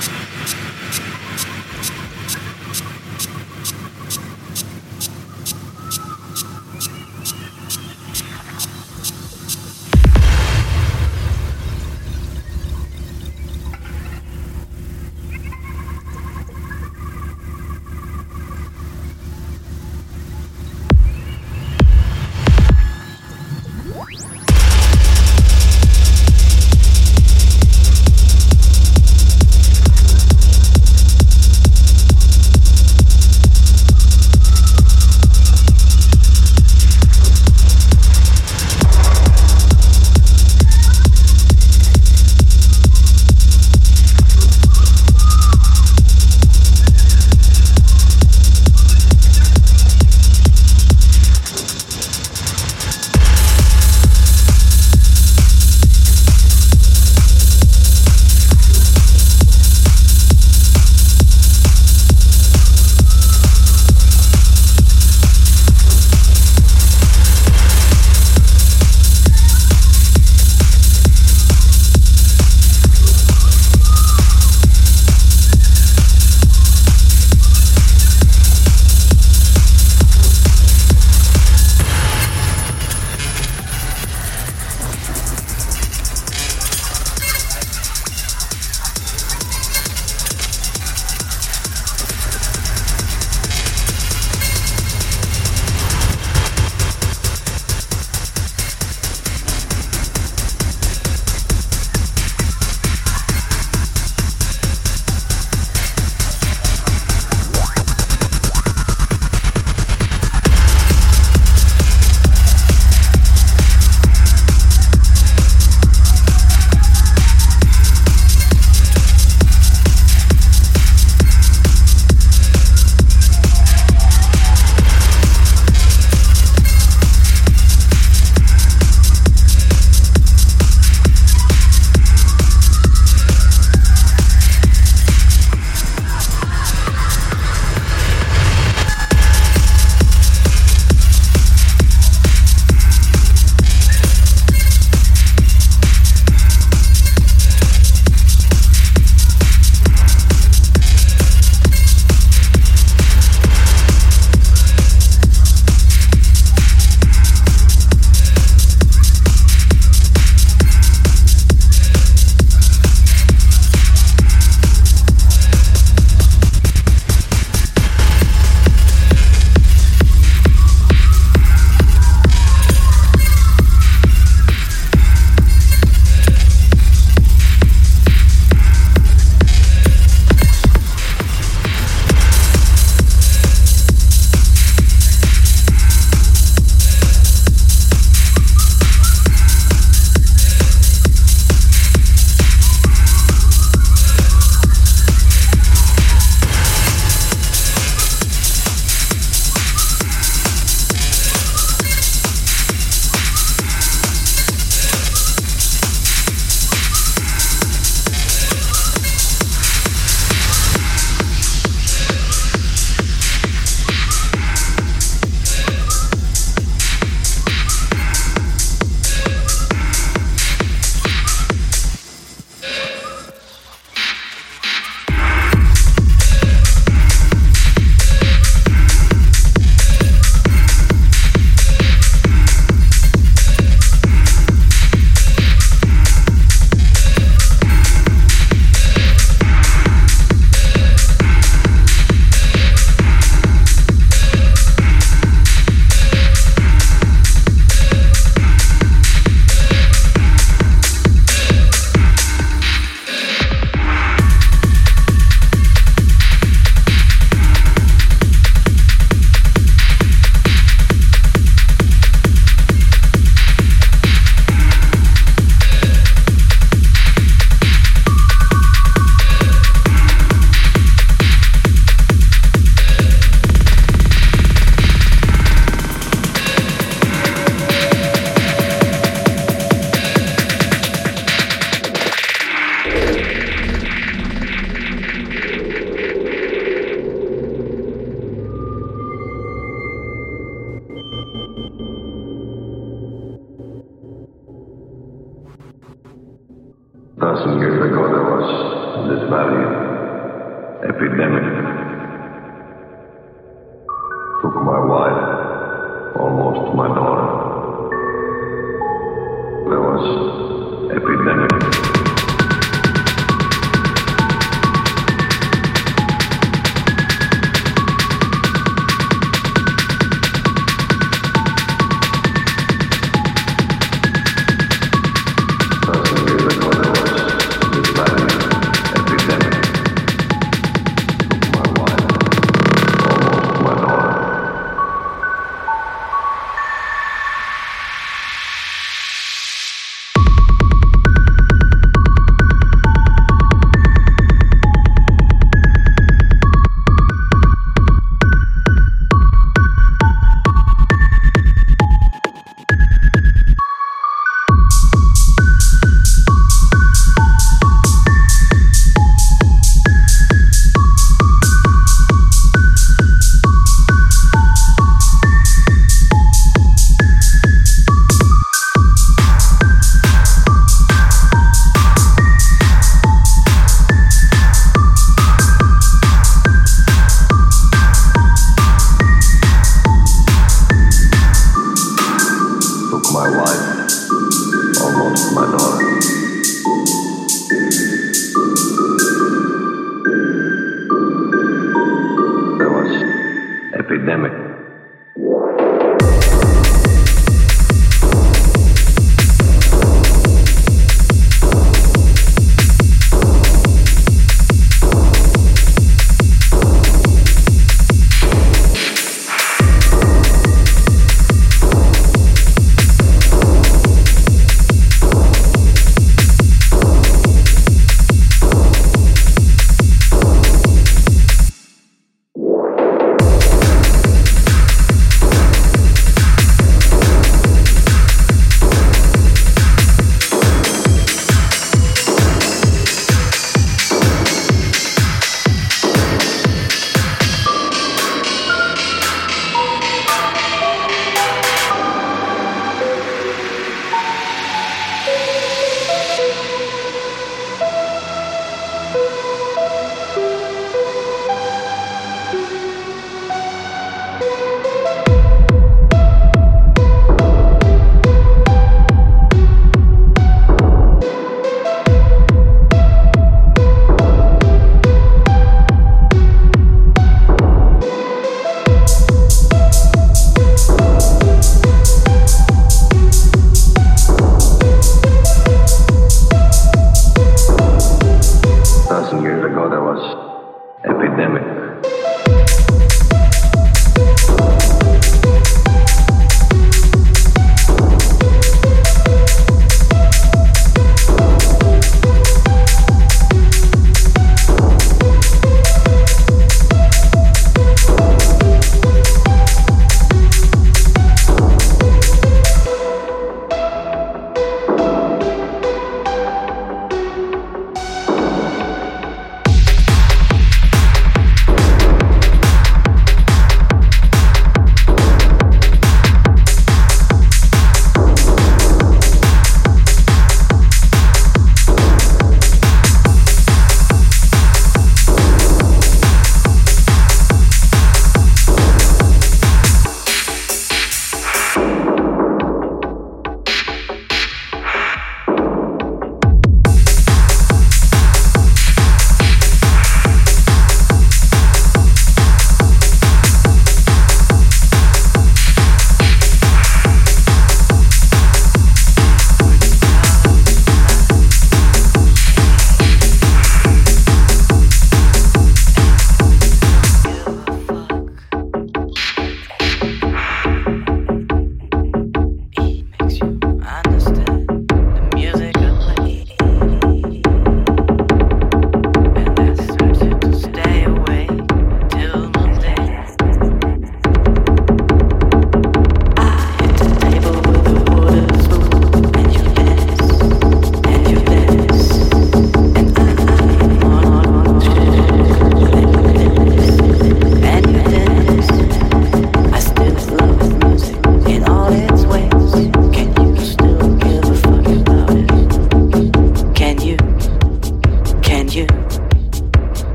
すみません。